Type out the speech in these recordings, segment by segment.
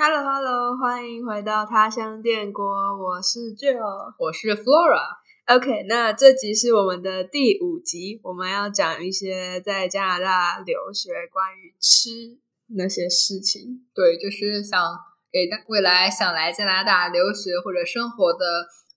Hello Hello，欢迎回到他乡电锅，我是 Joe，我是 Flora。OK，那这集是我们的第五集，我们要讲一些在加拿大留学关于吃那些事情。对，就是想给大未来想来加拿大留学或者生活的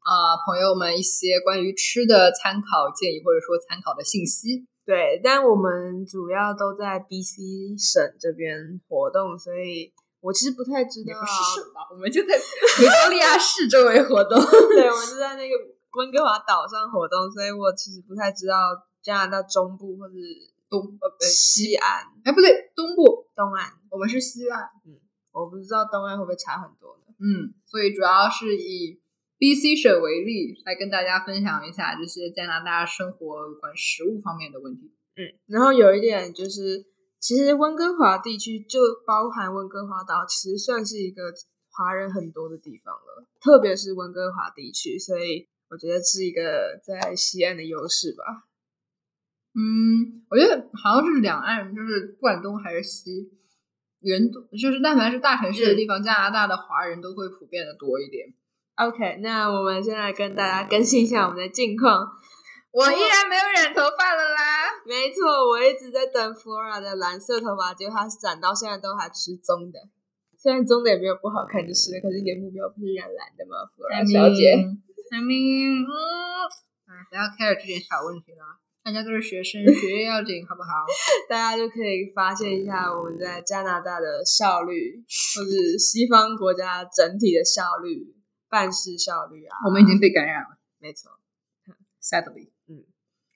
啊、朋友们一些关于吃的参考建议，或者说参考的信息。对，但我们主要都在 BC 省这边活动，所以我其实不太知道。也不是省 吧，我们就在维多利亚市周围活动。对，我们就在那个温哥华岛上活动，所以我其实不太知道加拿大中部或者东呃不对，西岸、哎不对，东部，东岸。我们是西岸。嗯我不知道东岸会不会差很多呢？嗯，所以主要是以 BC 省为例，来跟大家分享一下这些加拿大生活有关食物方面的问题。嗯，然后有一点就是，其实温哥华地区就包含温哥华岛，其实算是一个华人很多的地方了，特别是温哥华地区，所以我觉得是一个在西岸的优势吧。嗯，我觉得好像是两岸，就是不管东还是西，人多就是但凡是大城市的地方，加拿大的华人都会普遍的多一点。OK，那我们现在跟大家更新一下我们的近况。我依然没有染头发了啦。没错，我一直在等 Flora 的蓝色头发，结果它染到现在都还是棕的。虽然棕的也没有不好看，就是了。可是你的目标不是染蓝的吗，Flora 小姐？I mean，嗯，哎，不要 care 这点小问题了。大家都是学生，学业要紧，好不好？大家就可以发现一下我们在加拿大的效率，或者西方国家整体的效率、办事效率啊。我们已经被感染了没错，，sadly。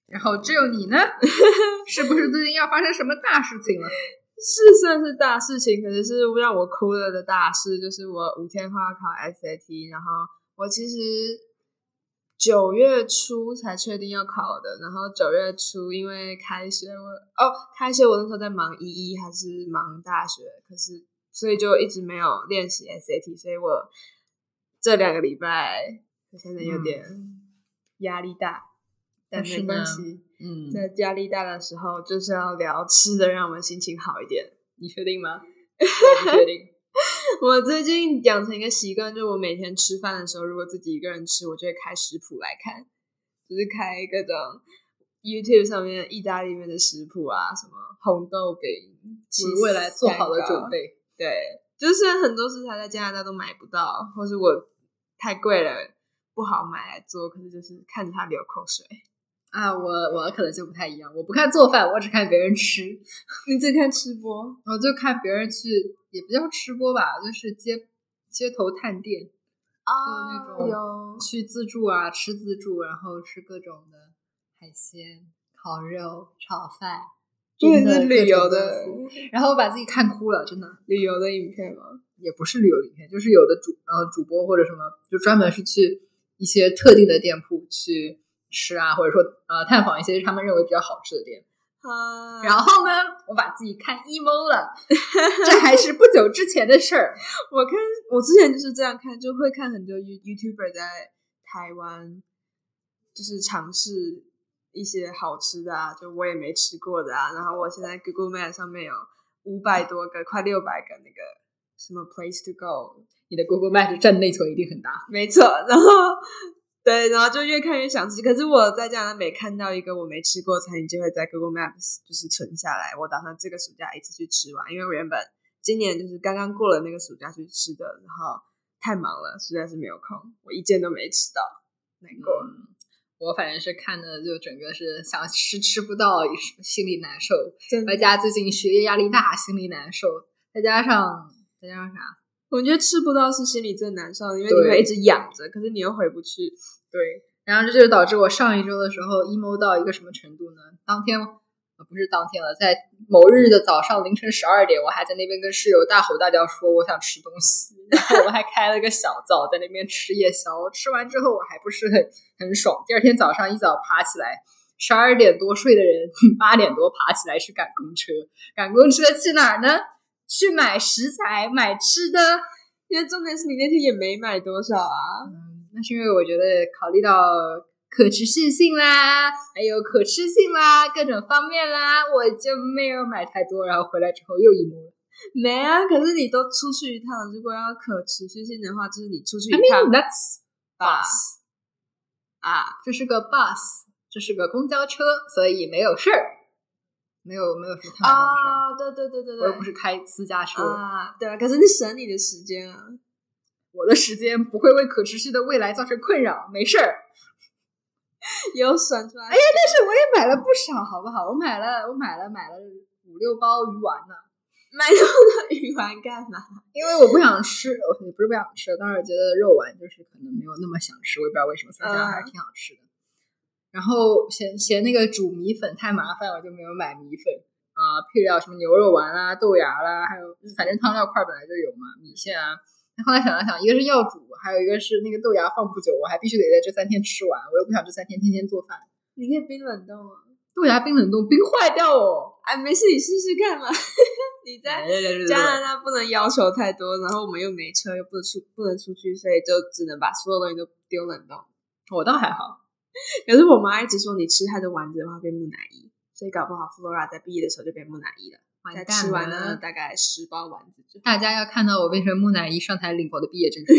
嗯，然后只有你呢？是不是最近要发生什么大事情了？是算是大事情，可是是让我哭了的大事，就是我五天后要考 SAT，然后我其实九月初才确定要考的，然后九月初因为开学我哦开学我那时候在忙一一还是忙大学，可是所以就一直没有练习 SAT，所以我这两个礼拜我现在有点压力大，但没关系。嗯，在压力大的时候，就是要聊吃的，让我们心情好一点。你确定吗？我不确定。我最近养成一个习惯，就是我每天吃饭的时候，如果自己一个人吃，我就会开食谱来看，就是开各种 YouTube 上面意大利面的食谱啊，什么红豆饼，为未来做好了准备。备。对，就是很多食材在加拿大都买不到，或是我太贵了不好买来做，可是就是看着它流口水。啊，我我可能就不太一样，我不看做饭，我只看别人吃，你只看吃播。我就看别人去，也不叫吃播吧，就是街街头探店，啊那种去自助啊，吃自助，然后吃各种的海鲜、烤肉、炒饭，这也真的是旅游的然后我把自己看哭了，真的。旅游的影片吗？也不是旅游影片，就是有的主呃主播或者什么，就专门是去一些特定的店铺去吃啊，或者说呃探访一些他们认为比较好吃的店。啊然后呢，我把自己看 emo 了，这还是不久之前的事儿。我看我之前就是这样看，就会看很多 You YouTuber 在台湾，就是尝试一些好吃的啊，就我也没吃过的啊。然后我现在 Google Map 上面有五百多个，快六百个那个什么 Place to Go，你的 Google Map 占内存一定很大。没错。然后对，然后就越看越想吃。可是我在加拿大每看到一个我没吃过的餐厅，就会在 Google Maps 就是存下来。我打算这个暑假一次去吃完，因为我原本今年就是刚刚过了那个暑假去吃的，然后太忙了，实在是没有空，我一件都没吃到，难过。嗯，我反正是看的就整个是想吃吃不到，心里难受。外加最近学业压力大，心里难受。再加上再加上啥？我觉得吃不到是心里最难受的，因为你对会一直养着，可是你又回不去。对，然后这就导致我上一周的时候 emo 到一个什么程度呢？当天呃不是当天了，在某日的早上凌晨十二点，我还在那边跟室友大吼大叫说我想吃东西，然后我还开了个小灶在那边吃夜宵。吃完之后我还不是很很爽，第二天早上一早爬起来。十二点多睡的人，八点多爬起来去赶公车，赶公车去哪儿呢？去买食材，买吃的。因为重点是你那天也没买多少啊，嗯，那是因为我觉得考虑到可持续性啦，还有可吃性啦，各种方面啦，我就没有买太多，然后回来之后又 emo 了。没啊，可是你都出去一趟，如果要可持续性的话，就是你出去一趟 mean that's bus，啊，这是个 bus，这是个公交车，所以没有事儿，没有没有什么太麻烦的事儿。啊，对对对对对，我又不是开私家车，啊，对啊，可是你省你的时间啊，我的时间不会为可持续的未来造成困扰，没事儿。有省出来。哎呀，但是我也买了不少，好不好？我买了，我买了，买了五六包鱼丸呢。买那么多鱼丸干嘛？因为我不想吃，我也不是不想吃，当时觉得肉丸就是可能没有那么想吃，我也不知道为什么，虽然还是挺好吃的。然后嫌嫌那个煮米粉太麻烦，我就没有买米粉啊、配料什么牛肉丸啦、豆芽啦，还有反正汤料块本来就有嘛，米线啊。后来想了想，一个是要煮，还有一个是那个豆芽放不久，我还必须得在这三天吃完，我又不想这三天天天做饭。你可以冰冷冻啊。豆芽冰冷冻，冰坏掉哦。哎，没事，你试试看嘛。你在加拿大不能要求太多，然后我们又没车，又不能出不能出去，所以就只能把所有东西都丢冷冻。我倒还好，可是我妈一直说你吃太多丸子的话变木乃伊，所以搞不好 Flora 在毕业的时候就变木乃伊了。再吃完了大概十包丸子，大家要看到我变成木乃伊上台领我的毕业证书。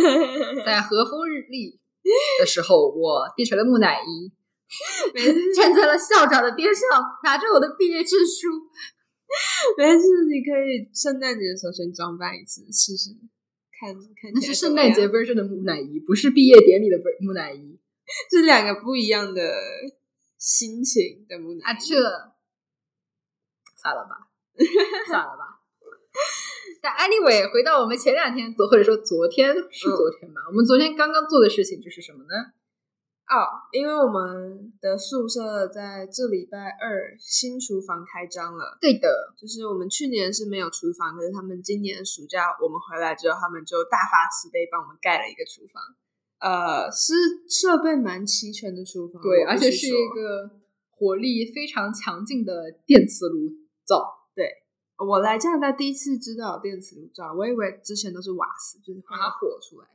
在和风日丽的时候，我变成了木乃伊，站在了校长的边上，拿着我的毕业证书。没事，你可以圣诞节的时候先装扮一次试试，看看。那是圣诞节 version 的木乃伊，不是毕业典礼的木乃伊，是两个不一样的心情的木乃伊。啊，这算了吧。算了吧。但 anyway，回到我们前两天，或者说昨天是昨天吧，我们昨天刚刚做的事情就是什么呢？哦，因为我们的宿舍在这礼拜二新厨房开张了。对的，就是我们去年是没有厨房，可是他们今年暑假我们回来之后，他们就大发慈悲帮我们盖了一个厨房。呃，是设备蛮齐全的厨房，对，而且是一个火力非常强劲的电磁炉灶。对我来加拿大第一次知道电磁炉灶，我以为之前都是瓦斯，就是发火出来。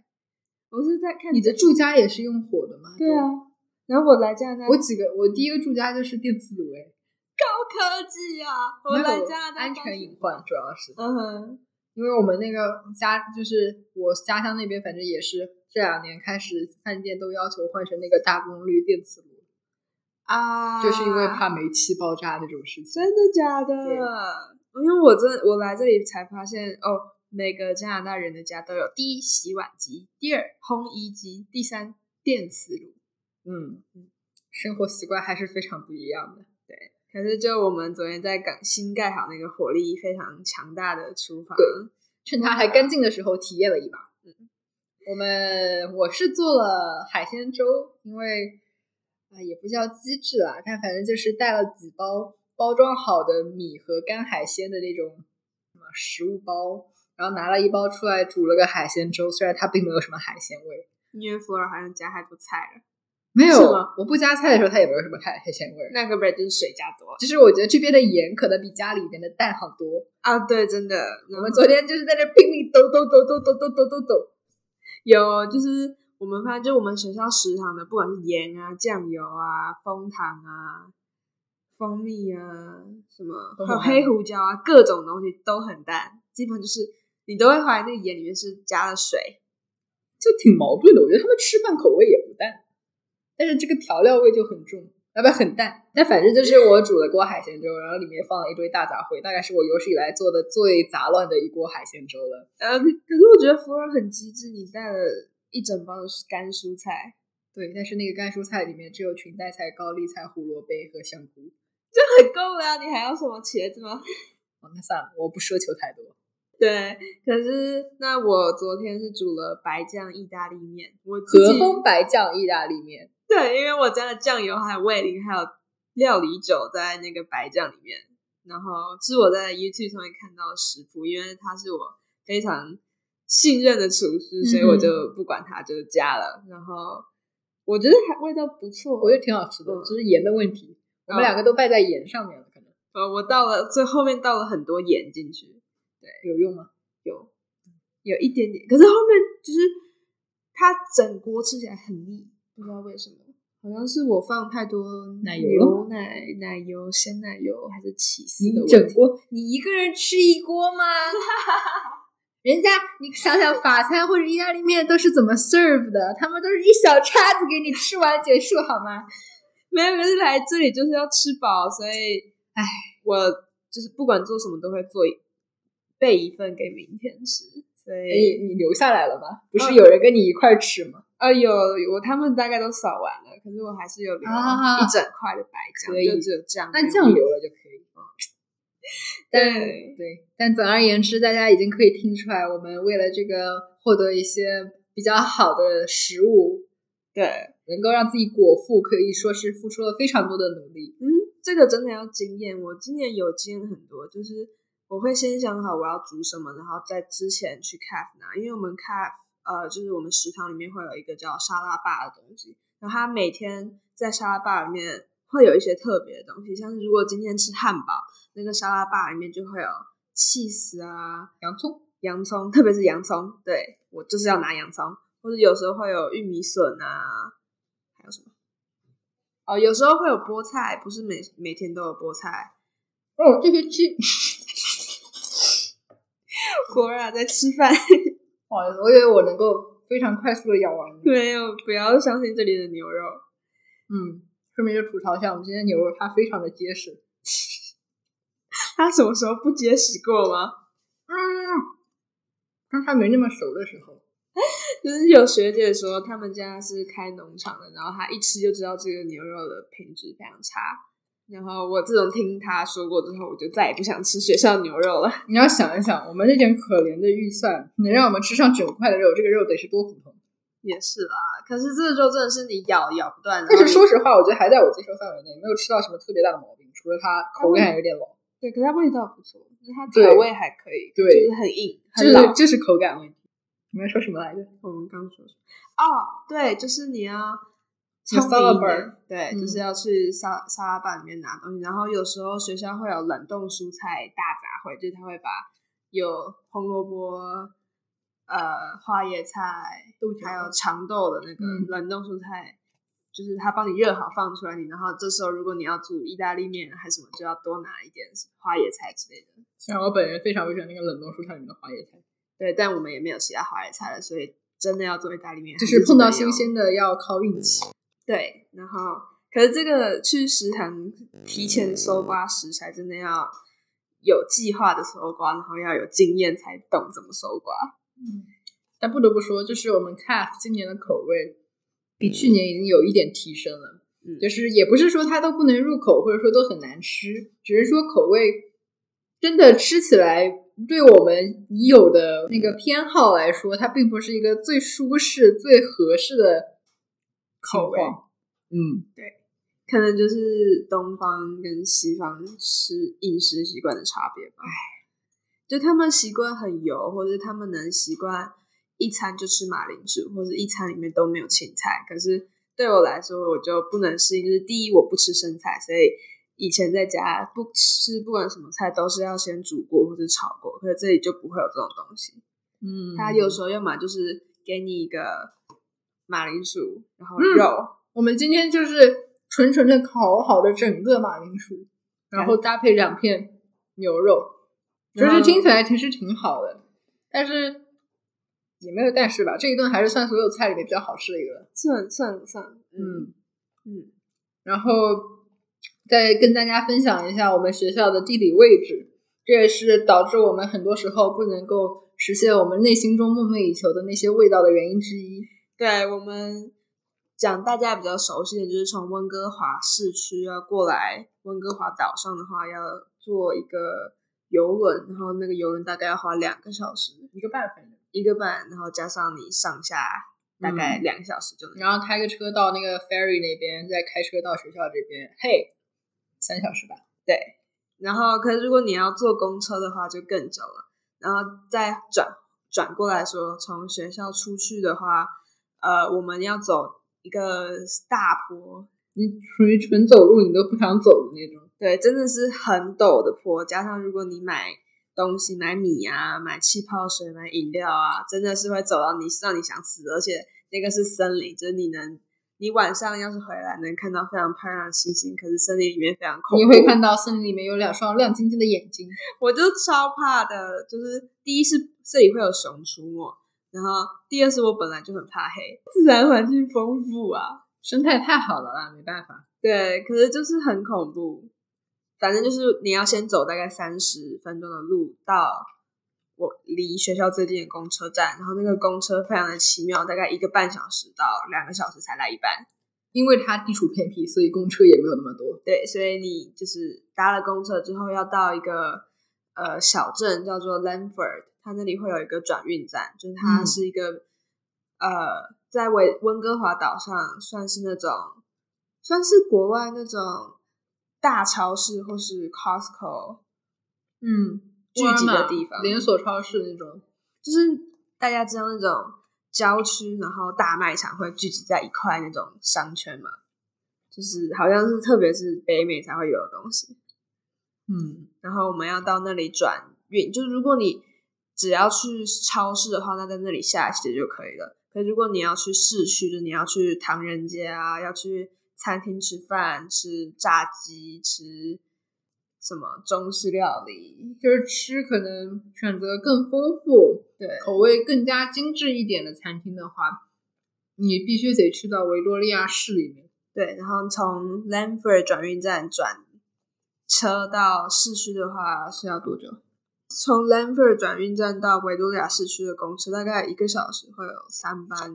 我是在看你的住家也是用火的吗？对啊。然后我来加拿大，我几个我第一个住家就是电磁炉，哎，高科技啊！我来加拿大安全隐患主要是，嗯哼，因为我们那个家就是我家乡那边，反正也是这两年开始饭店都要求换成那个大功率电磁炉啊，就是因为怕煤气爆炸那种事情。真的假的？因为我这我来这里才发现哦，每个加拿大人的家都有第一洗碗机，第二烘衣机，第三电磁炉。嗯嗯，生活习惯还是非常不一样的。对，可是就我们昨天在刚新盖好那个火力非常强大的厨房，对，趁它还干净的时候体验了一把。嗯，我们我是做了海鲜粥，因为啊也不叫机智啦，但反正就是带了几包。包装好的米和干海鲜的那种什么食物包，然后拿了一包出来煮了个海鲜粥，虽然它并没有什么海鲜味，因为福尔好像加太多菜了。没有，我不加菜的时候它也没有什么海海鲜味。那个不就是水加多了？其实我觉得这边的盐可能比家里边的淡好多啊！对，真的。我们昨天就是在这拼命抖抖抖抖抖抖抖抖抖，有就是我们发现，就我们学校食堂的，不管是盐啊、酱油啊、蜂糖啊。蜂蜜啊，什么还有黑胡椒啊，各种东西都很淡，基本就是你都会怀疑那个盐里面是加了水，就挺矛盾的。我觉得他们吃饭口味也不淡，但是这个调料味就很重，啊不要很淡。但反正就是我煮了锅海鲜粥，然后里面放了一堆大杂烩，大概是我有史以来做的最杂乱的一锅海鲜粥了。呃，可是我觉得福尔很机智，你带了一整包的干蔬菜，对，但是那个干蔬菜里面只有裙带菜、高丽菜、胡萝卜和香菇。就很够了呀，你还要什么茄子吗？哦，那算了，我不奢求太多。对，可是那我昨天是煮了白酱意大利面，我和风白酱意大利面。对，因为我加了酱油，还有味淋，还有料理酒在那个白酱里面。然后是我在 YouTube 上面看到的食谱，因为他是我非常信任的厨师，所以我就不管他，就加了。然后我觉得还味道不错，我觉得挺好吃的，只是盐的问题。我们两个都败在盐上面了，可能。呃，我倒了最后面倒了很多盐进去，对，有用吗？有，有一点点。可是后面就是它整锅吃起来很腻，不知道为什么，好像是我放太多奶油牛奶、奶油、鲜奶油还是起司的问题。整锅，你一个人吃一锅吗？人家你想想法餐或者意大利面都是怎么 serve 的？他们都是一小叉子给你吃完结束，好吗？没有，可是来这里就是要吃饱，所以，唉，我就是不管做什么都会做一备一份给明天吃。所哎，以，你留下来了吗？不是有人跟你一块儿吃吗？呃，有我他们大概都扫完了，可是我还是有留啊一整块的白酱，可就只有这样。那酱留了就可以。但对对，但总而言之，大家已经可以听出来，我们为了这个获得一些比较好的食物，对，能够让自己果腹，可以说是付出了非常多的努力。嗯，这个真的要经验。我今年有经验很多，就是我会先想好我要煮什么，然后在之前去 CAF 拿，因为我们 CAF 呃，就是我们食堂里面会有一个叫沙拉吧的东西，然后它每天在沙拉吧里面会有一些特别的东西，像是如果今天吃汉堡，那个沙拉吧里面就会有 cheese 啊、洋葱，洋葱，特别是洋葱，对我就是要拿洋葱，或者有时候会有玉米笋啊，还有什么？哦，有时候会有菠菜，不是每每天都有菠菜。哦，这些鸡，果然在吃饭，不好意思，我以为我能够非常快速的咬完。没有，不要相信这里的牛肉。嗯，顺便就吐槽一下，我们今天牛肉它非常的结实。它什么时候不结实过吗？嗯，当它没那么熟的时候，就是有学姐说他们家是开农场的，然后她一吃就知道这个牛肉的品质非常差。然后我自从听他说过之后，我就再也不想吃学校牛肉了。你要想一想，我们这点可怜的预算，能让我们吃上九块的肉，这个肉得是多普通。也是啦，可是这个肉真的是你咬咬不断。但是说实，话，我觉得还在我接受范围内，没有吃到什么特别大的毛病，除了它口感有点老，对，可是它味道不错，就是它对调味还可以，对就是很硬，就是很老。就是口感问题。你们说什么来着？我们刚说什么？哦，对，就是你要沙拉吧对，嗯就是要去沙沙拉吧里面拿东西。然后有时候学校会有冷冻蔬菜大杂烩，就是他会把有红萝卜、呃花椰菜还有长豆的那个嗯冷冻蔬菜。就是他帮你热好放出来你，然后这时候如果你要煮意大利面还是什么，就要多拿一点花椰菜之类的。虽然我本人非常不喜欢那个冷冻蔬菜里面的花椰菜，对，但我们也没有其他花椰菜了，所以真的要做意大利面，就是是碰到新鲜的要靠运气。对，然后可是这个去食堂提前搜刮食材，真的要有计划的搜刮，然后要有经验才懂怎么搜刮。嗯但不得不说，就是我们 CAF 今年的口味比去年已经有一点提升了。嗯就是也不是说它都不能入口，或者说都很难吃，只是说口味真的吃起来，对我们已有的那个偏好来说，它并不是一个最舒适、最合适的口味。嗯，可能就是东方跟西方吃饮食习惯的差别吧。就他们习惯很油，或者他们能习惯一餐就吃马铃薯，或者一餐里面都没有青菜。可是对我来说，我就不能适应。就是第一，我不吃生菜，所以以前在家不吃不管什么菜都是要先煮过或者炒过。可是这里就不会有这种东西。嗯他有时候要么就是给你一个马铃薯，然后嗯肉，我们今天就是纯纯的烤好的整个马铃薯，然后搭配两片牛肉，就是听起来其实挺好的，但是也没有但是吧，这一顿还是算所有菜里面比较好吃的一个。算算算，嗯，嗯，然后再跟大家分享一下我们学校的地理位置，这也是导致我们很多时候不能够实现我们内心中梦寐以求的那些味道的原因之一。对我们讲大家比较熟悉的，就是从温哥华市区要过来温哥华岛上的话，要坐一个游轮，然后那个游轮大概要花两个小时，一个半一个半，然后加上你上下大概嗯两个小时就能。然后开个车到那个 ferry 那边，再开车到学校这边，嘿，三小时吧。对，然后可是如果你要坐公车的话，就更久了。然后再转转过来说，从学校出去的话，呃，我们要走一个大坡，你属于纯走路你都不想走的那种。对，真的是很陡的坡。加上如果你买东西，买米啊，买气泡水，买饮料啊，真的是会走到你让你想死，而且那个是森林，就是你能你晚上要是回来能看到非常漂亮的星星，可是森林里面非常恐怖。你会看到森林里面有两双亮晶晶的眼睛。我就超怕的，就是第一是这里会有熊出没，然后第二是我本来就很怕黑，自然环境丰富啊，生态太好了啦，没办法。对，可是就是很恐怖。反正就是你要先走大概三十分钟的路到我离学校最近的公车站，然后那个公车非常的奇妙，大概一个半小时到两个小时才来一班。因为它地处偏僻，所以公车也没有那么多。对，所以你就是搭了公车之后，要到一个呃小镇叫做 Lanford，它那里会有一个转运站，就是它是一个、呃在温温哥华岛上算是那种算是国外那种大超市或是 Costco 嗯，聚集的地方，连锁超市那种。就是大家知道那种郊区，然后大卖场会聚集在一块那种商圈嘛，就是好像是特别是北美才会有的东西。嗯，然后我们要到那里转运，就是如果你只要去超市的话，那在那里下鞋就可以了。可如果你要去市区，就你要去唐人街啊，要去餐厅吃饭，吃炸鸡，吃什么中式料理，就是吃可能选择更丰富、对，口味更加精致一点的餐厅的话，你必须得去到维多利亚市里面。对，然后从 Lanford 转运站转车到市区的话是要多久？从 Lanford 转运站到维多利亚市区的公车大概一个小时，会有三班，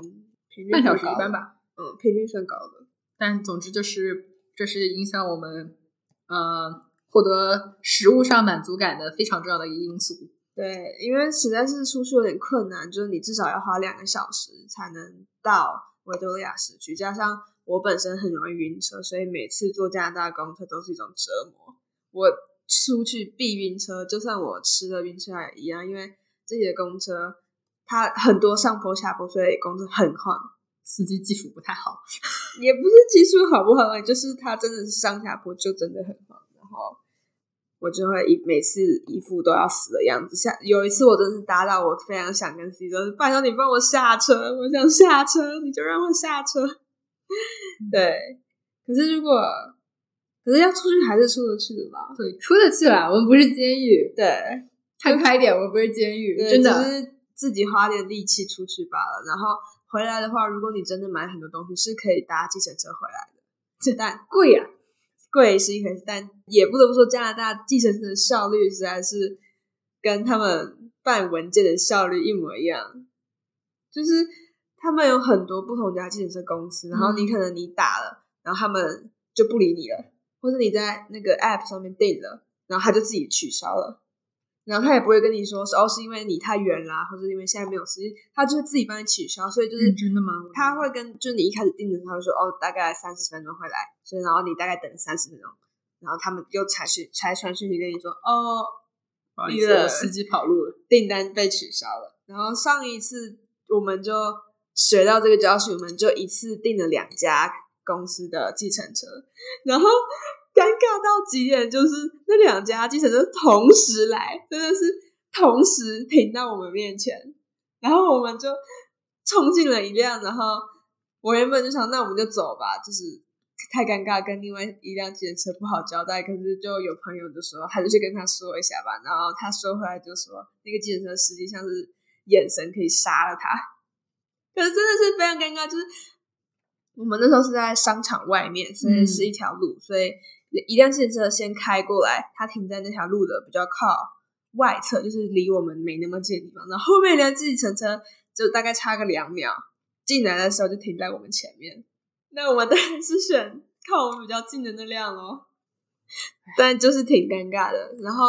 半小时。一班吧。嗯，频率算高的。但总之就是，这是影响我们呃获得食物上满足感的非常重要的一个因素。对，因为实在是出去有点困难，就是你至少要花两个小时才能到维多利亚市区，加上我本身很容易晕车，所以每次坐加拿大公车都是一种折磨。我出去避晕车，就算我吃了晕车药也一样，因为这里的公车它很多上坡下坡，所以公车很晃。司机技术不太好，也不是技术好不好，就是它真的是上下坡就真的很晃，然后我就会一每次一副都要死的样子。下有一次我真是搭到我非常想跟司机说：“拜托你帮我下车，我想下车，你就让我下车。”对，可是如果可是要出去还是出得去的吧？对，出得去啦，我们不是监狱，对，看开一点，我们不是监狱，对真的。只是自己花点力气出去罢了。然后回来的话，如果你真的买很多东西，是可以搭计程车回来的，但贵啊，贵是一回事，但也不得不说，加拿大计程车的效率实在是跟他们办文件的效率一模一样。就是他们有很多不同家计程车公司，然后你可能你打了，然后他们就不理你了，或者你在那个 app 上面订了，然后他就自己取消了。然后他也不会跟你说是哦，是因为你太远啦，或者因为现在没有时间，他就会自己帮你取消。所以就是、嗯真的吗他会跟就是你一开始订的时候，他会说哦，大概三十分钟会来，所以然后你大概等三十分钟，然后他们又才去才传讯息跟你说哦，不好意思，我司机跑路了。订单被取消了。然后上一次我们就学到这个教训，我们就一次订了两家公司的计程车，然后尴尬到极点，就是那两家计程车同时来，真的是同时停到我们面前，然后我们就冲进了一辆，然后我原本就想，那我们就走吧，就是太尴尬，跟另外一辆计程车不好交代。可是就有朋友就说，还是去跟他说一下吧。然后他说回来就说，那个计程车司机像是眼神可以杀了他，可是真的是非常尴尬。就是我们那时候是在商场外面，所以是一条路，所以一辆自行车先开过来，它停在那条路的比较靠外侧，就是离我们没那么近的地方。然后后面一辆计程车就大概差个两秒进来的时候就停在我们前面。那我们当然是选靠我们比较近的那辆咯，但就是挺尴尬的。然后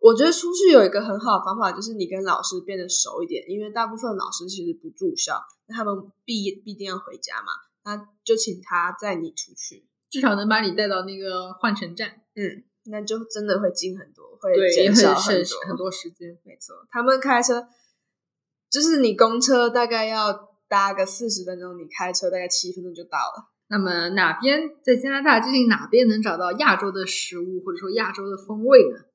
我觉得出去有一个很好的方法，就是你跟老师变得熟一点，因为大部分老师其实不住校，那他们必必定要回家嘛，那就请他载你出去。至少能把你带到那个换乘站，嗯，那就真的会近很多，会对，也减少很很省很多时间。没错，他们开车就是你公车大概要搭个四十分钟，你开车大概七分钟就到了。那么哪边在加拿大究竟哪边能找到亚洲的食物或者说亚洲的风味呢？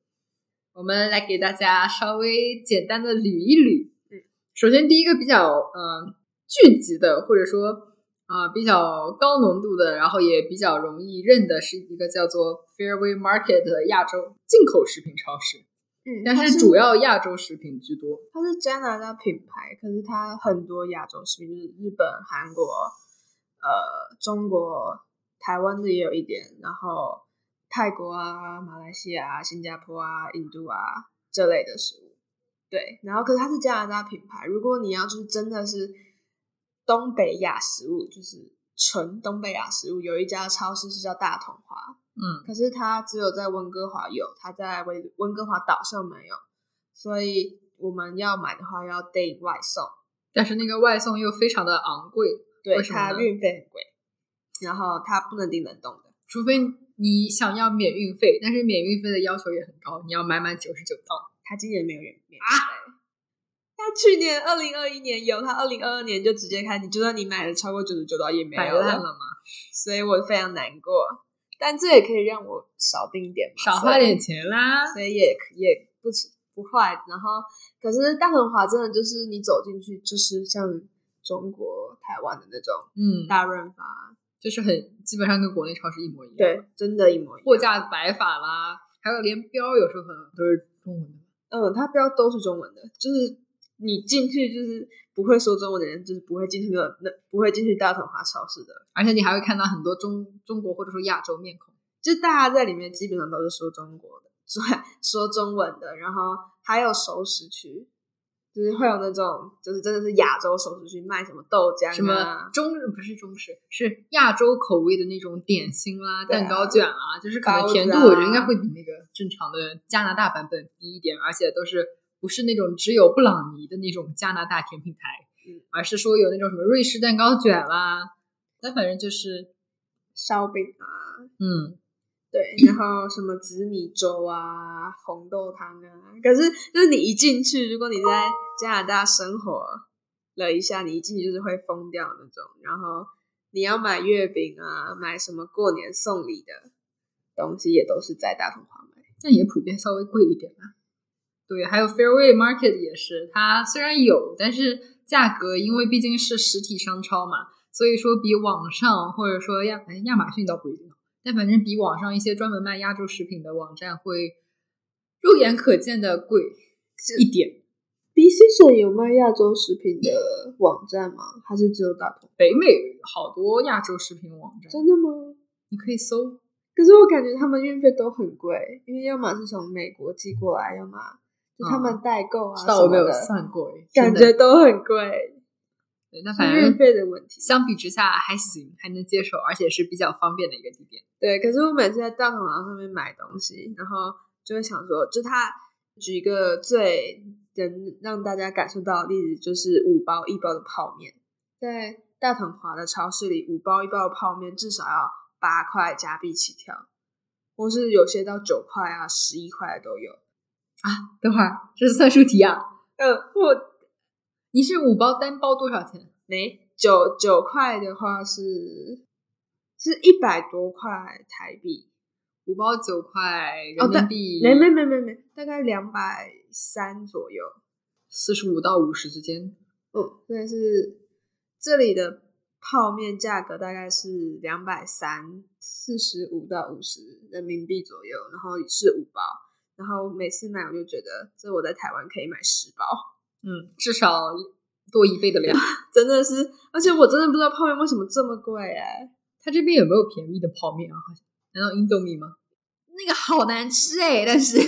我们来给大家稍微简单的捋一捋。嗯，首先第一个比较呃聚集的或者说啊、比较高浓度的，然后也比较容易认的是一个叫做 Fairway Market 的亚洲进口食品超市，嗯但是主要亚洲食品居多。它是加拿大品牌，可是它很多亚洲食品，就是日本、韩国、呃中国、台湾的也有一点，然后泰国啊、马来西亚啊、新加坡啊、印度啊这类的食物。对，然后可是它是加拿大品牌，如果你要就是真的是东北亚食物，就是纯东北亚食物，有一家超市是叫大同华，嗯，可是它只有在温哥华有，它在温温哥华岛上没有，所以我们要买的话要订外送，但是那个外送又非常的昂贵，对，它运费很贵，然后它不能订冷冻的，除非你想要免运费，但是免运费的要求也很高，你要买满九十九套。它今年没有免免运费。它去年二零二一年有，他二零二二年就直接开，你就算你买了超过九十九刀也没有摆烂了嘛，所以我非常难过。但这也可以让我少订一点嘛，少花点钱啦。所以也也不不坏。然后，可是大润华真的就是你走进去，就是像中国台湾的那种嗯，大润发，就是很基本上跟国内超市一模一样。，对，真的，一模一样。货架摆法啦，还有连标有时候可能都是中文的。嗯，它标都是中文的，就是你进去就是不会说中文的人，就是不会进去的那不会进去大统华超市的。而且你还会看到很多中中国或者说亚洲面孔。就大家在里面基本上都是说中国的，说 说中文的，然后还有熟食区，就是会有那种就是真的是亚洲熟食区卖什么豆浆、啊、什么中不是中式，是亚洲口味的那种点心啦、啊蛋糕卷啊，就是可能甜度啊我觉得应该会比那个正常的加拿大版本低一点，而且都是不是那种只有布朗尼的那种加拿大甜品台，嗯而是说有那种什么瑞士蛋糕卷啦，那反正就是烧饼啊，嗯，对，然后什么紫米粥啊、红豆汤啊。可是就是你一进去，如果你在加拿大生活了一下，你一进去就是会疯掉那种。然后你要买月饼啊，买什么过年送礼的东西，也都是在大同华买。但也普遍稍微贵一点吧。对，还有 Fairway Market 也是，它虽然有，但是价格因为毕竟是实体商超嘛，所以说比网上或者说亚哎亚马逊倒不一定，但反正比网上一些专门卖亚洲食品的网站会肉眼可见的贵一点。BC 省有卖亚洲食品的网站吗？还是只有大同？北美好多亚洲食品网站，真的吗？你可以搜。可是我感觉他们运费都很贵，因为要么是从美国寄过来，要么就他们代购啊知道我没有算过，感觉都很贵，对，那反正运费的问题。相比之下还行，还能接受，而且是比较方便的一个地点。对，可是我每次在大同网上面买东西，然后就会想说，就他举一个最能让大家感受到的例子，就是五包一包的泡面，在大统华的超市里，五包一包的泡面至少要八块加币起跳，或是有些到九块啊、十一块的都有。等会儿这是算术题啊？呃，我你是五包单包多少钱？没九九块的话是是一百多块台币，五包九块哦人民币，没没没没没，大概两百三左右。四十五到五十之间。嗯，但是这里的泡面价格大概是两百三，四十五到五十人民币左右，然后是五包。然后每次买我就觉得，这我在台湾可以买十包，嗯，至少多一倍的量。真的是，而且我真的不知道泡面为什么这么贵哎、他这边有没有便宜的泡面啊？好像难道 Indomie 吗？那个好难吃哎、但是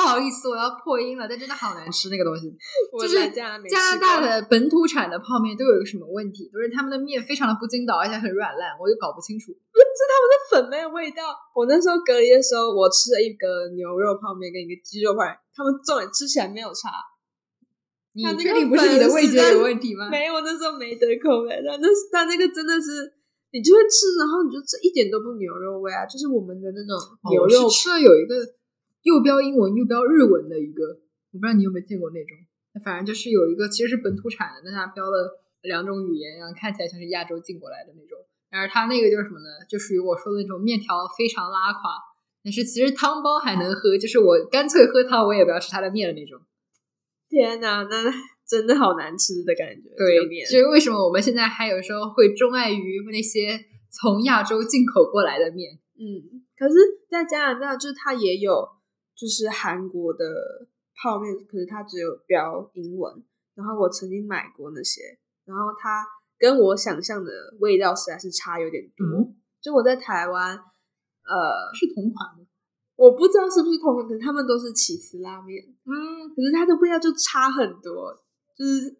不好意思，我要破音了，但真的好难吃那个东西。我就是加拿大的本土产的泡面都有一个什么问题？就是他们的面非常的不筋道，而且很软烂，我就搞不清楚。是他们的粉没有味道。我那时候隔离的时候，我吃了一个牛肉泡面跟一个鸡肉泡面，他们重点吃起来没有差。你确定不是你的味觉有问题吗？没有，我那时候没得口味，但那但那个真的是你就会吃，然后你就这一点都不牛肉味啊，就是我们的那种牛肉是吃了有一个又标英文又标日文的一个，我不知道你有没有见过那种。反正就是有一个其实是本土产的，但它标了两种语言，然后看起来像是亚洲进过来的那种。然而它那个就是什么呢？就属于我说的那种面条非常拉垮，但是其实汤包还能喝，就是我干脆喝汤我也不要吃它的面的那种。天哪，那 真的好难吃的感觉。对个，面这是为什么我们现在还有时候会钟爱于那些从亚洲进口过来的面。嗯，可是，在加拿大，就是它也有，就是韩国的泡面，可是它只有标英文。然后我曾经买过那些，然后它跟我想象的味道实在是差有点多。嗯就我在台湾，呃，是同款吗？我不知道是不是同款，可是他们都是起司拉面，嗯，可是它的味道就差很多，就是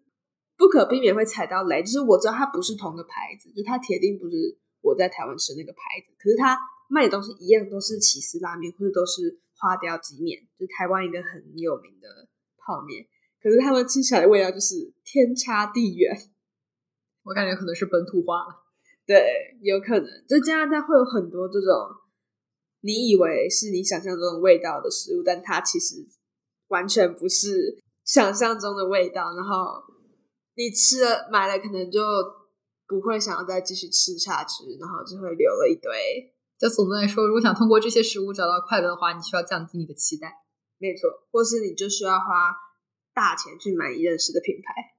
不可避免会踩到雷。就是我知道它不是同个牌子，就它铁定不是我在台湾吃的那个牌子，可是它卖的东西一样，都是起司拉面或者都是花雕鸡面，就是台湾一个很有名的泡面。可是他们吃起来的味道就是天差地远。我感觉可能是本土化了。对，有可能，就加拿大会有很多这种你以为是你想象中的味道的食物，但它其实完全不是想象中的味道。然后你吃了买了，可能就不会想要再继续吃下去，然后就会留了一堆。就总的来说，如果想通过这些食物找到快乐的话，你需要降低你的期待。没错，或是你就需要花大钱去买你认识的品牌，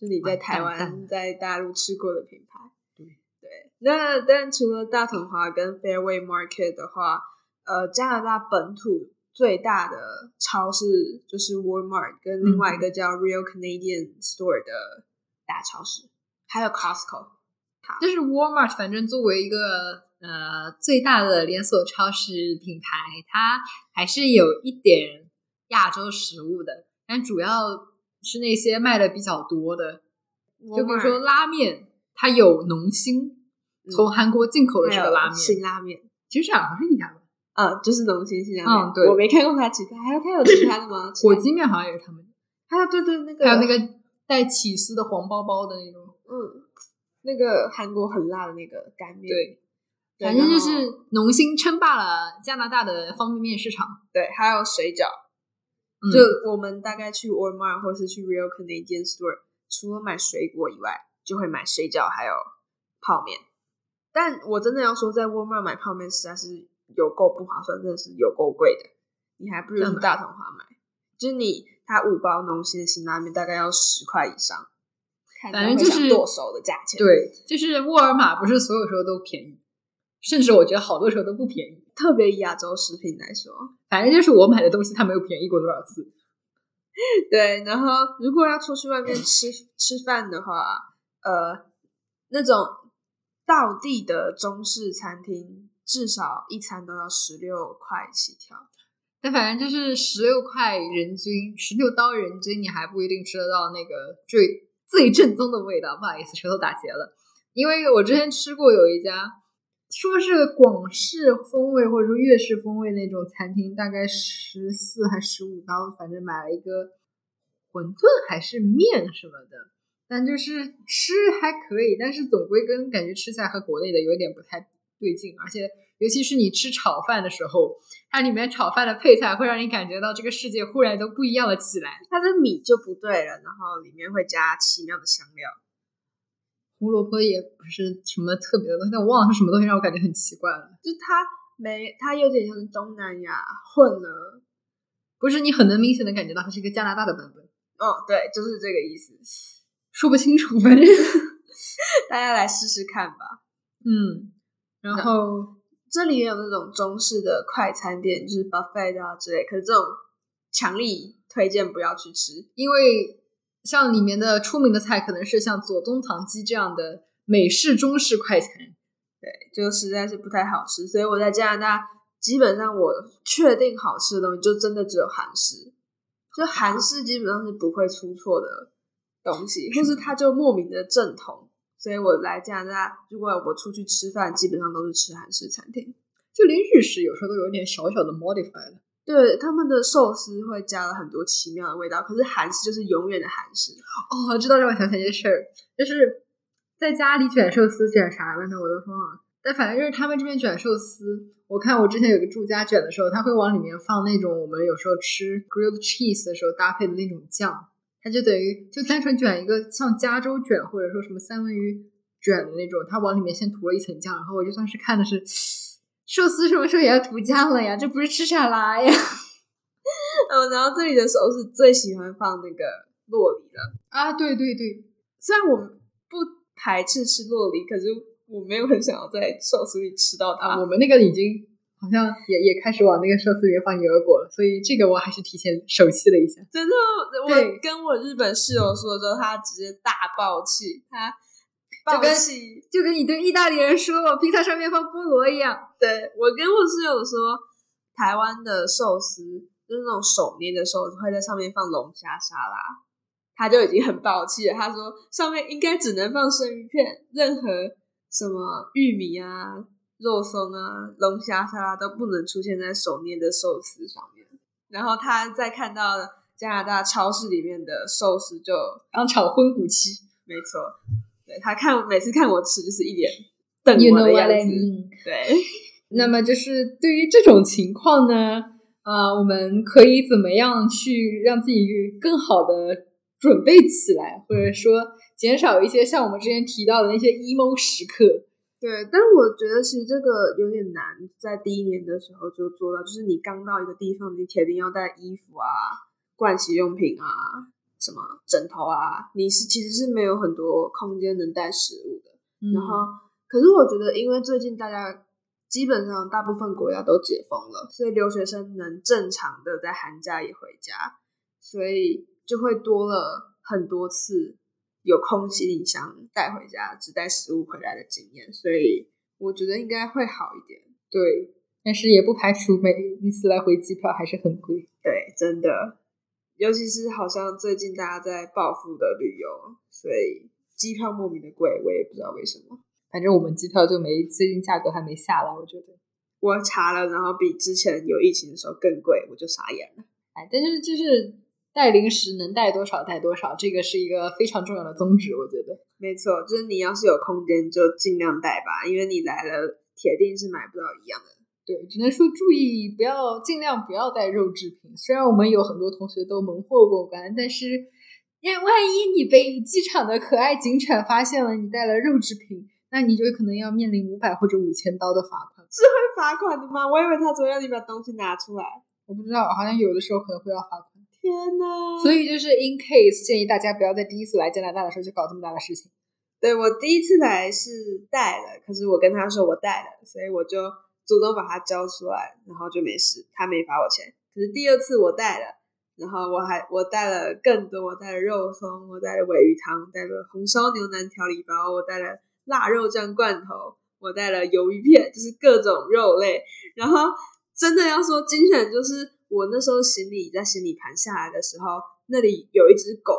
就你在台湾、在大陆吃过的品牌。对对，那但除了大统华跟 Fairway Market 的话，呃，加拿大本土最大的超市就是 Walmart，跟另外一个叫 Real Canadian Store 的大超市，还有 Costco。就是 Walmart，反正作为一个呃最大的连锁超市品牌，它还是有一点亚洲食物的，但主要是那些卖的比较多的，就比如说拉面，它有农心，从韩国进口的这个拉面，新拉面，其实这两个是一家的。啊，就是农心新拉面。嗯对我没看过它其他，还有它有其他的吗？火鸡面好像也是他们的，还有对对那个还有那个带起司的黄包包的那种。嗯，那个韩国很辣的那个干面，对，反正就是农心称霸了加拿大的方便面市场。对，还有水饺。嗯就我们大概去 Walmart 或是去 Real Canadian Store，除了买水果以外，就会买水饺还有泡面。但我真的要说，在 Walmart 买泡面实在是有够不划算，真的是有够贵的。你还不如去大同华买，就是你它五包浓心的辛拉面大概要十块以上，看反正就是剁手的价钱。，对，就是沃尔玛不是所有时候都便宜，甚至我觉得好多时候都不便宜。特别以亚洲食品来说，反正就是我买的东西，它没有便宜过多少次。对，然后如果要出去外面吃吃饭的话，呃，那种道地的中式餐厅，至少一餐都要十六块起跳。但反正就是十六块人均，十六刀人均，你还不一定吃得到那个最最正宗的味道。不好意思，舌头打结了。因为我之前吃过有一家，说是广式风味或者说粤式风味那种餐厅，大概十四还十五刀，反正买了一个馄饨还是面什么的，但就是吃还可以，但是总归跟感觉吃起来和国内的有点不太对劲，而且尤其是你吃炒饭的时候，它里面炒饭的配菜会让你感觉到这个世界忽然都不一样了起来。它的米就不对了，然后里面会加奇妙的香料。胡萝卜也不是什么特别的东西，但我忘了是什么东西，让我感觉很奇怪了。就是它没，它有点像是东南亚混了。不是你很能明显的感觉到它是一个加拿大的版本，哦，对，就是这个意思。说不清楚，反正 大家来试试看吧。嗯，然后这里也有那种中式的快餐店，就是 buffet 啊之类，可是这种强力推荐不要去吃。因为像里面的出名的菜可能是像左宗棠鸡这样的美式中式快餐，对，就实在是不太好吃，所以我在加拿大基本上我确定好吃的东西就真的只有韩式，就韩式基本上是不会出错的东西，或是它就莫名的正统。所以我来加拿大，如果我出去吃饭，基本上都是吃韩式餐厅。就连日式有时候都有点小小的 modify 了。对，他们的寿司会加了很多奇妙的味道，可是韩式就是永远的韩式。哦，知道让我想起一件事儿，就是在家里卷寿司卷啥了呢？我都忘了。但反正就是他们这边卷寿司，我看我之前有个住家卷的时候，他会往里面放那种我们有时候吃 grilled cheese 的时候搭配的那种酱，它就等于就单纯卷一个像加州卷或者说什么三文鱼卷的那种，它往里面先涂了一层酱，然后我就算是看的是寿司什么时候也要涂酱了呀？这不是吃沙拉呀？嗯，然后这里的时候是最喜欢放那个洛梨了。啊，对对对，虽然我不排斥吃洛梨，可是我没有很想要在寿司里吃到它。啊，我们那个已经好像也也开始往那个寿司里面放牛油果了，所以这个我还是提前熟悉了一下。真的，我跟我日本室友说之后，他直接大爆气，他爆就跟气。就跟你对意大利人说我披萨上面放菠萝一样。对我跟我室友说，台湾的寿司就是那种手捏的寿司，会在上面放龙虾沙拉，他就已经很爆气了。他说上面应该只能放生鱼片，任何什么玉米啊、肉松啊、龙虾沙拉都不能出现在手捏的寿司上面。然后他再看到加拿大超市里面的寿司就当场昏骨期没错，对他看每次看我吃就是一脸瞪我的样 I 子，mean？对。那么就是对于这种情况呢，啊、我们可以怎么样去让自己更好的准备起来，或者说减少一些像我们之前提到的那些 emo 时刻？对，但我觉得其实这个有点难，在第一年的时候就做到，就是你刚到一个地方，你铁定要带衣服啊、盥洗用品啊、什么枕头啊，你是其实是没有很多空间能带食物的。然后，可是我觉得，因为最近大家基本上大部分国家都解封了，所以留学生能正常的在寒假也回家，所以就会多了很多次有空行李箱带回家，只带食物回来的经验，所以我觉得应该会好一点。对，但是也不排除每一次来回机票还是很贵。对，真的，尤其是好像最近大家在报复的旅游，所以机票莫名的贵，我也不知道为什么。反正我们机票就没最近价格还没下来，我觉得。我查了，然后比之前有疫情的时候更贵，我就傻眼了。哎，但是就是带零食能带多少带多少，这个是一个非常重要的宗旨，我觉得。没错，就是你要是有空间就尽量带吧，因为你来了铁定是买不到一样的。对，只能说注意不要尽量不要带肉制品。虽然我们有很多同学都蒙混过关，但是，因为万一你被机场的可爱警犬发现了你带了肉制品，那你就可能要面临五百或者五千刀的罚款。是会罚款的吗？我以为他只会让你把东西拿出来。我不知道，好像有的时候可能会要罚款。天呐！所以就是 in case 建议大家不要在第一次来加拿大的时候就搞这么大的事情。对我第一次来是带了，可是我跟他说我带了，所以我就主动把它交出来，然后就没事，他没罚我钱。可是第二次我带了，然后我还我带了更多，我带了肉松，我带了尾鱼汤，带了红烧牛腩调理包，我带了腊肉酱罐头，我带了鱿鱼片，就是各种肉类。然后真的要说精选，就是我那时候行李在行李盘下来的时候，那里有一只狗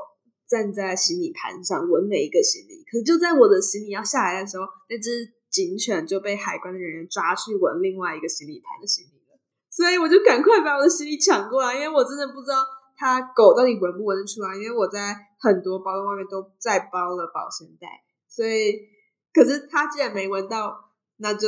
站在行李盘上闻每一个行李，可是就在我的行李要下来的时候，那只警犬就被海关的人员抓去闻另外一个行李盘的行李了，所以我就赶快把我的行李抢过来，因为我真的不知道它狗到底闻不闻得出来，因为我在很多包装外面都再包了保鲜袋，所以可是他既然没闻到，那就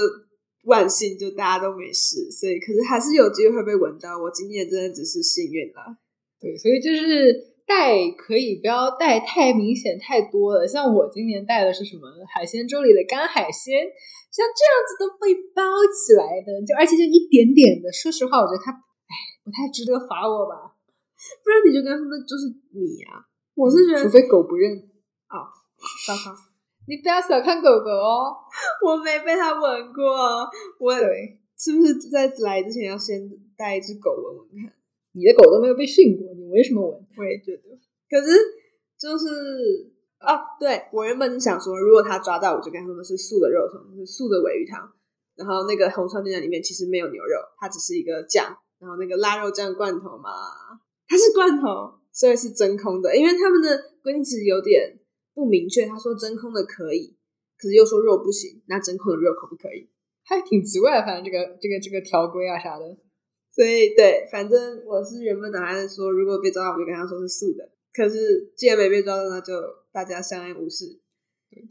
万幸就大家都没事，所以可是还是有机会会被闻到，我今年真的只是幸运了。对，所以就是带可以不要带太明显太多了。像我今年带的是什么海鲜粥里的干海鲜，像这样子都被包起来的，就而且就一点点的。说实话，我觉得他哎不太值得罚我吧。不然你就跟他说那就是你啊。我是觉得除非狗不认。啊，糟糕，你不要小看狗狗哦。我没被它闻过，我对，是不是在来之前要先带一只狗闻闻看？你的狗都没有被训过，你闻什么闻？我也觉得，可是就是啊，对我原本是想说，如果它抓到，我就跟他说是素的肉松，是素的尾鱼汤，然后那个红烧牛腩里面其实没有牛肉，它只是一个酱，然后那个腊肉酱罐头嘛，它是罐头，所以是真空的，因为他们的规定其实有点不明确，他说真空的可以，可是又说肉不行，那真空的肉可不可以？还挺奇怪的，反正这个这个这个条规啊啥的。所以对，反正我是原本打算说，如果被抓到，我就跟他说是素的。可是既然没被抓到，那就大家相安无事。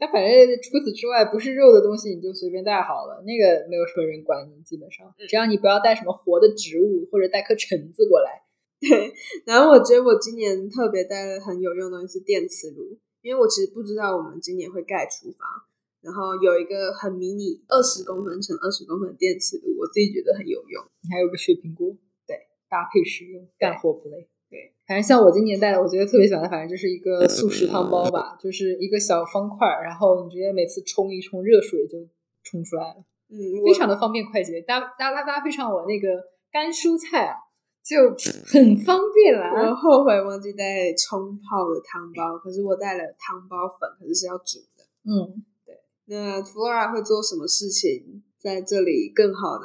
但反正除此之外，不是肉的东西你就随便带好了，那个没有什么人管你，基本上只要你不要带什么活的植物或者带颗橙子过来。对，然后我觉得我今年特别带了很有用的东西是电磁炉，因为我其实不知道我们今年会盖厨房，然后有一个很迷你二十公分乘二十公分的电磁炉，我自己觉得很有用。你还有个雪平锅，对，搭配使用，干活不累。对反正像我今年带的，我觉得特别喜欢的，反正就是一个速食汤包吧，就是一个小方块儿，然后你直接每次冲一冲热水就冲出来了，嗯，非常的方便快捷。搭搭搭搭配上我那个干蔬菜啊，就很方便我啦。后悔忘记带冲泡的汤包，可是我带了汤包粉，可是是要煮的。嗯，对那 Flora 会做什么事情在这里更好的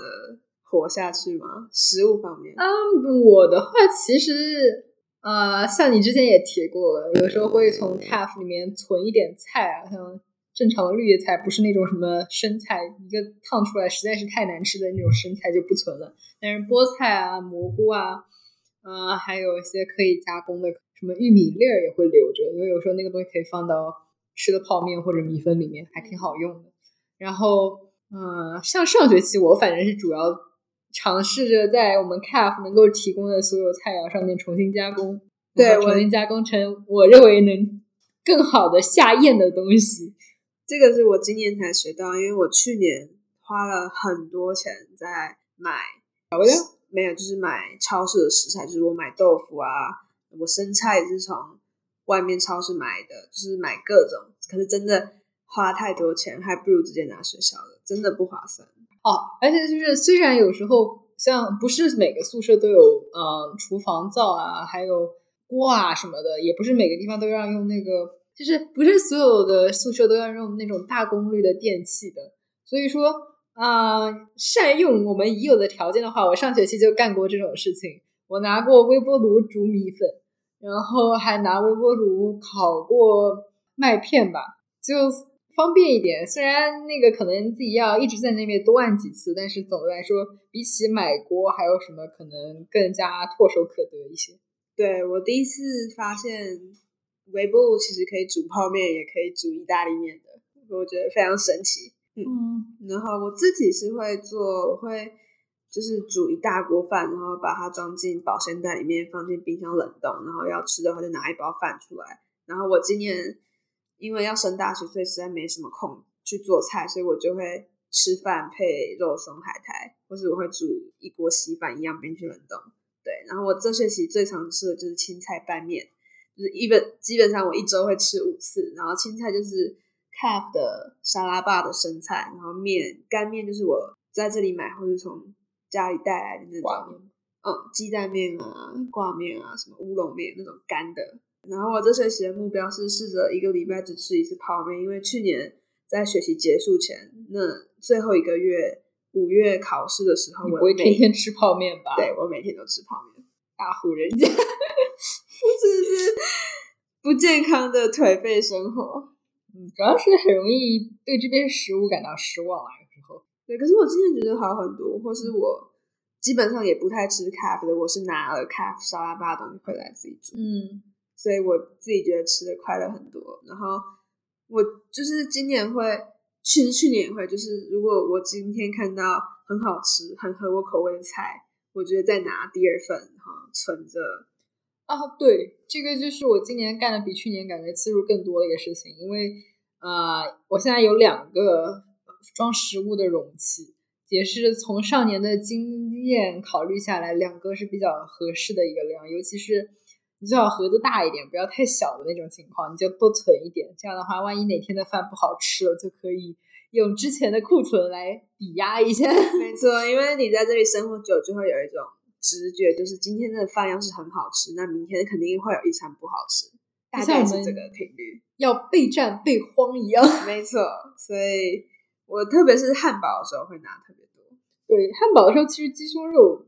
活下去吗？食物方面，嗯，我的话其实呃，像你之前也提过了，有时候会从 TAF 里面存一点菜啊，像正常的绿叶菜，不是那种什么生菜，一个烫出来实在是太难吃的那种生菜就不存了。但是菠菜啊、蘑菇啊，呃，还有一些可以加工的，什么玉米粒儿也会留着，因为有时候那个东西可以放到吃的泡面或者米粉里面，还挺好用的。然后，嗯、像上学期我反正是主要尝试着在我们 CAF 能够提供的所有菜肴上面重新加工，对重新加工成我认为能更好的下咽的东西。这个是我今年才学到，因为我去年花了很多钱在买，没有，就是买超市的食材，就是我买豆腐啊，我生菜也是从外面超市买的，就是买各种，可是真的花太多钱，还不如直接拿学校的，真的不划算。哦，而且就是虽然有时候像不是每个宿舍都有呃厨房灶啊，还有锅啊什么的，也不是每个地方都要用那个，就是不是所有的宿舍都要用那种大功率的电器的。所以说啊、善用我们已有的条件的话，我上学期就干过这种事情。我拿过微波炉煮米粉，然后还拿微波炉烤过麦片吧，就方便一点。虽然那个可能自己要一直在那边多按几次，但是总的来说，比起买锅，还有什么可能更加唾手可得一些。对我第一次发现微波炉其实可以煮泡面，也可以煮意大利面的，我觉得非常神奇。嗯然后我自己是会做，我会就是煮一大锅饭，然后把它装进保鲜袋里面，放进冰箱冷冻，然后要吃的话就拿一包饭出来。然后我今年因为要升大学，所以实在没什么空去做菜，所以我就会吃饭配肉松海苔，或是我会煮一锅稀饭一样冰去冷冻。对，然后我这学期最常吃的就是青菜拌面，就是一本基本上我一周会吃五次，然后青菜就是 CAF 的沙拉霸的生菜，然后面干面就是我在这里买或者从家里带来的那种，嗯，鸡蛋面啊、挂面啊、什么乌龙面那种干的。然后我这学期的目标是试着一个礼拜只吃一次泡面，因为去年在学习结束前那最后一个月五月考试的时候，我不会每天天吃泡面吧？对我每天都吃泡面。大户人家。这是不健康的颓废生活。嗯，主要是很容易对这边食物感到失望啊，有时候。对，可是我今天觉得好很多，或是我基本上也不太吃 CAF 的，我是拿了 CAF 沙拉吧的东西回来自己煮，嗯，所以我自己觉得吃的快乐很多。然后我就是今年会，其实去年也会，就是如果我今天看到很好吃、很合我口味的菜，我觉得再拿第二份，然后存着。啊，对，这个就是我今年干的比去年感觉次数更多的一个事情，因为呃，我现在有两个装食物的容器，也是从上年的经验考虑下来，两个是比较合适的一个量，尤其是你最好盒子大一点，不要太小的那种情况，你就多存一点，这样的话，万一哪天的饭不好吃了，就可以用之前的库存来抵押一下。没错，因为你在这里生活久，就会有一种直觉，就是今天的饭要是很好吃，那明天肯定会有一餐不好吃，大概是这个频率。要备战备荒一样。没错，所以我特别是汉堡的时候会拿特别多。对，汉堡的时候其实鸡胸肉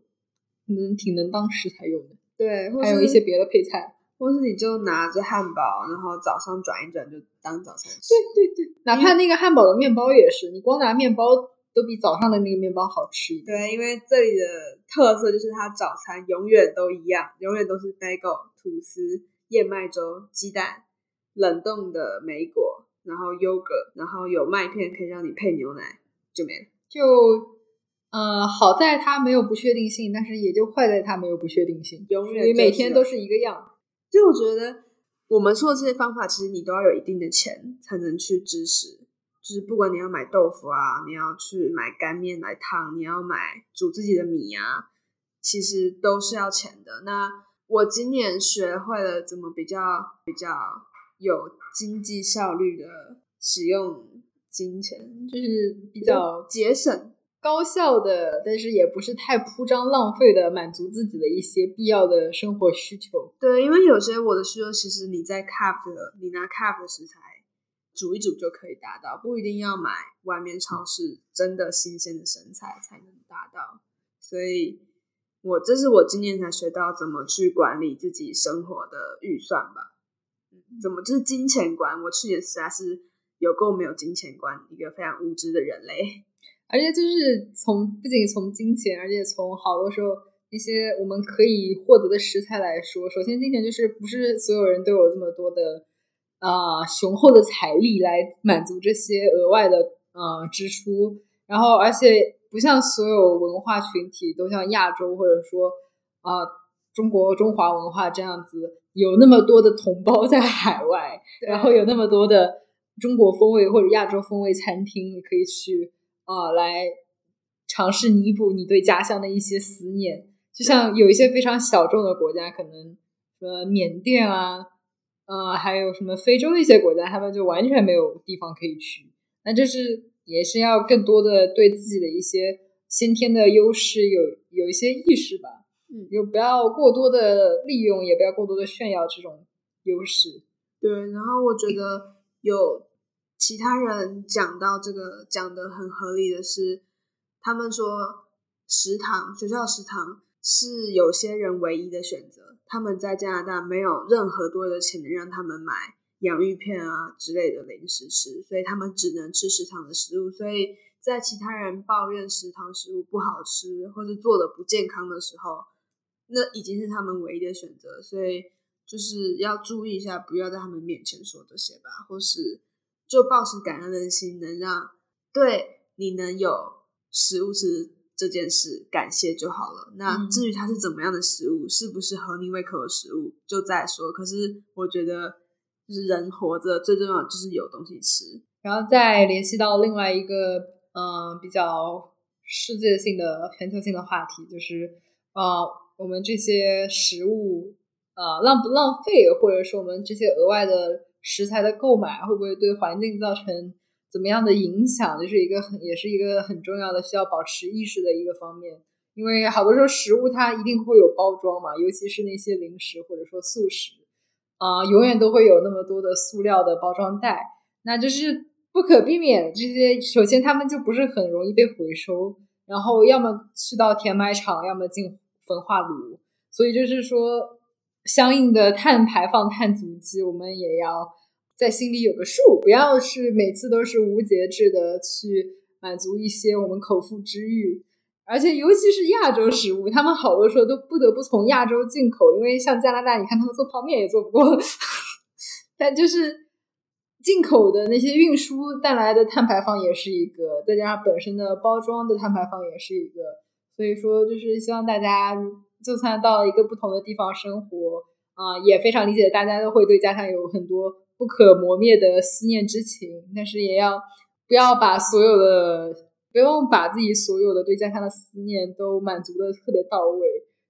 能挺能当食材用的，对，或还有一些别的配菜。或是你就拿着汉堡，然后早上转一转就当早餐吃。对对对，哪怕那个汉堡的面包也是，你光拿面包都比早上的那个面包好吃一点。对，因为这里的特色就是它早餐永远都一样，永远都是 bagel、吐司、燕麦粥、鸡蛋、冷冻的莓果，然后 yogurt，然后有麦片可以让你配牛奶，就没了。就呃，好在它没有不确定性，但是也就坏在它没有不确定性，永远每天都是一个样。就我觉得我们说的这些方法，其实你都要有一定的钱才能去支持。就是不管你要买豆腐啊，你要去买干面来烫，你要买煮自己的米啊，其实都是要钱的。那我今年学会了怎么比较比较有经济效率的使用金钱，就是比较节省。高效的，但是也不是太铺张浪费的，满足自己的一些必要的生活需求。对，因为有些我的需求，其实你在 Cap 的，你拿 Cap 的食材煮一煮就可以达到，不一定要买外面超市真的新鲜的生菜才能达到。所以，我这是我今年才学到怎么去管理自己生活的预算吧。怎么就是金钱观？我去年实在是有够没有金钱观，一个非常无知的人类。而且就是从不仅从金钱，而且从好多时候一些我们可以获得的食材来说，首先金钱就是不是所有人都有这么多的啊雄厚的财力来满足这些额外的呃支出，然后而且不像所有文化群体都像亚洲或者说啊中国中华文化这样子有那么多的同胞在海外，然后有那么多的中国风味或者亚洲风味餐厅你可以去。啊，来尝试弥补你对家乡的一些思念，就像有一些非常小众的国家，可能呃缅甸啊，呃还有什么非洲一些国家，他们就完全没有地方可以去。那就是也是要更多的对自己的一些先天的优势有有一些意识吧，嗯，就不要过多的利用，也不要过多的炫耀这种优势。对，然后我觉得有。其他人讲到这个讲的很合理的是，他们说食堂学校食堂是有些人唯一的选择。他们在加拿大没有任何多的钱能让他们买洋芋片啊之类的零食吃，所以他们只能吃食堂的食物。所以在其他人抱怨食堂食物不好吃或是做的不健康的时候，那已经是他们唯一的选择。所以就是要注意一下，不要在他们面前说这些吧，或是。就保持感恩的心，能让对你能有食物吃这件事感谢就好了。那至于它是怎么样的食物，是不是合你胃口的食物，就再说。可是我觉得，就是人活着最重要就是有东西吃。然后再联系到另外一个嗯比较世界性的全球性的话题，就是呃我们这些食物呃浪不浪费，或者说我们这些额外的。食材的购买会不会对环境造成怎么样的影响？就是一个很也是一个很重要的需要保持意识的一个方面。因为好多时候食物它一定会有包装嘛，尤其是那些零食或者说速食啊，永远都会有那么多的塑料的包装袋，那就是不可避免。这些首先他们就不是很容易被回收，然后要么去到填埋场，要么进焚化炉，所以就是说。相应的碳排放、碳足迹，我们也要在心里有个数，不要是每次都是无节制的去满足一些我们口腹之欲。而且，尤其是亚洲食物，他们好多时候都不得不从亚洲进口，因为像加拿大，你看他们做泡面也做不过。但就是进口的那些运输带来的碳排放也是一个，再加上本身的包装的碳排放也是一个。所以说，就是希望大家。就算到一个不同的地方生活，啊，也非常理解大家都会对家乡有很多不可磨灭的思念之情，但是也要不要把所有的不用把自己所有的对家乡的思念都满足的特别到位，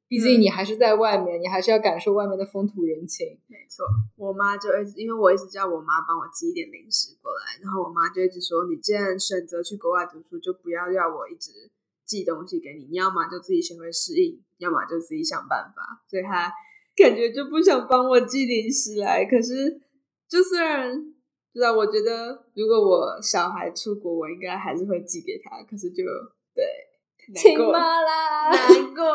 毕竟你还是在外面，你还是要感受外面的风土人情。没错，我妈就一直因为我一直叫我妈帮我寄一点零食过来，然后我妈就一直说，你既然选择去国外读书，就不要要我一直。寄东西给你，你要么就自己学会适应，要么就自己想办法。所以她感觉就不想帮我寄零食来。可是，就虽然知道，我觉得如果我小孩出国，我应该还是会寄给他。可是就对，亲妈啦，难过。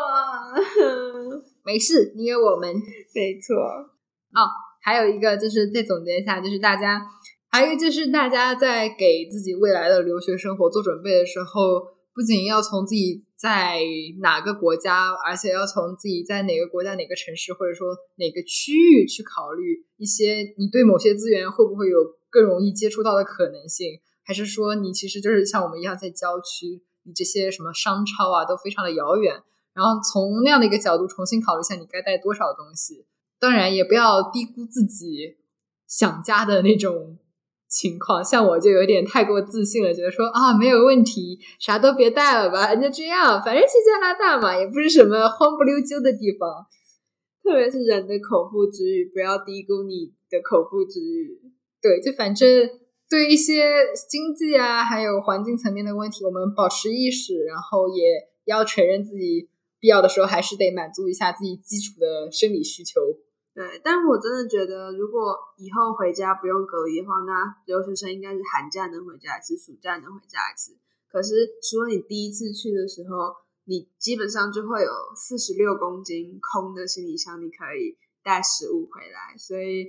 没事，你有我们，没错。哦，还有一个就是再总结一下，就是大家，还有就是大家在给自己未来的留学生活做准备的时候。不仅要从自己在哪个国家，而且要从自己在哪个国家、哪个城市，或者说哪个区域去考虑一些你对某些资源会不会有更容易接触到的可能性，还是说你其实就是像我们一样在郊区，你这些什么商超啊都非常的遥远，然后从那样的一个角度重新考虑一下你该带多少东西，当然也不要低估自己想家的那种。情况像我就有点太过自信了，觉得说啊没有问题，啥都别带了吧，就这样，反正去加拿大嘛，也不是什么荒不溜秋的地方。特别是人的口腹之欲，不要低估你的口腹之欲。对，就反正对一些经济啊，还有环境层面的问题，我们保持意识，然后也要承认自己必要的时候还是得满足一下自己基础的生理需求。对，但我真的觉得，如果以后回家不用隔离的话，那留学生应该是寒假能回家一次，暑假能回家一次。可是，除了你第一次去的时候，你基本上就会有四十六公斤空的行李箱，你可以带食物回来。所以，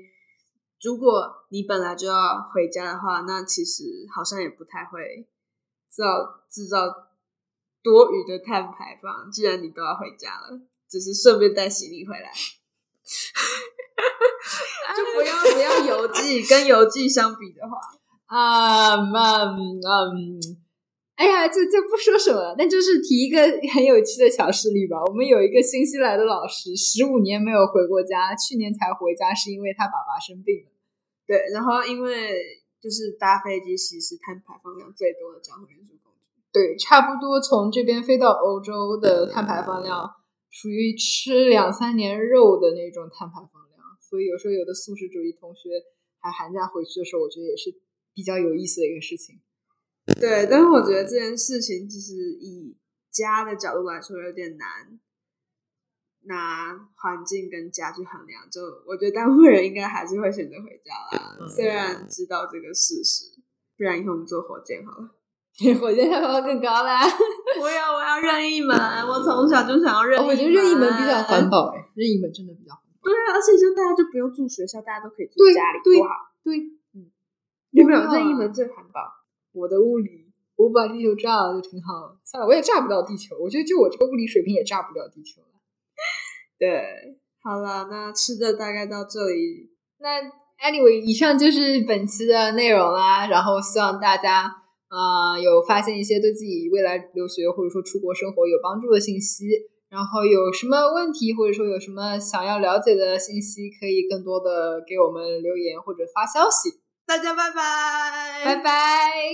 如果你本来就要回家的话，那其实好像也不太会造制造多余的碳排放。既然你都要回家了，只是顺便带行李回来。就不要不要邮寄，跟邮寄相比的话，啊嗯嗯，哎呀，这这不说什么，那就是提一个很有趣的小事例吧。我们有一个新西兰的老师，十五年没有回过家，去年才回家，是因为他爸爸生病了。对，然后因为就是搭飞机，其实碳排放量最多的交通运输工具。对，差不多从这边飞到欧洲的碳排放量，属于吃两三年肉的那种碳排放量。所以有时候有的素食主义同学还寒假回去的时候，我觉得也是比较有意思的一个事情。对，但是我觉得这件事情其实以家的角度来说有点难拿环境跟家去衡量。就我觉得大部分人应该还是会选择回家啦，虽然知道这个事实。不然以后我们坐火箭好了，火箭票房更高啦！我要我要任意门，我从小就想要任意门。我觉得任意门比较环保哎，任意门真的比较环保。对啊，而且就大家就不用住学校，大家都可以住家里，多好。对，嗯，有没有任意门最环保？我的物理，我把地球炸了就挺好。算了，我也炸不到地球。我觉得就我这个物理水平也炸不了地球了。对，好了，那吃的大概到这里。那 anyway，以上就是本期的内容啦。然后希望大家啊有发现一些对自己未来留学或者说出国生活有帮助的信息。然后有什么问题，或者说有什么想要了解的信息，可以更多的给我们留言或者发消息。大家拜拜，拜拜。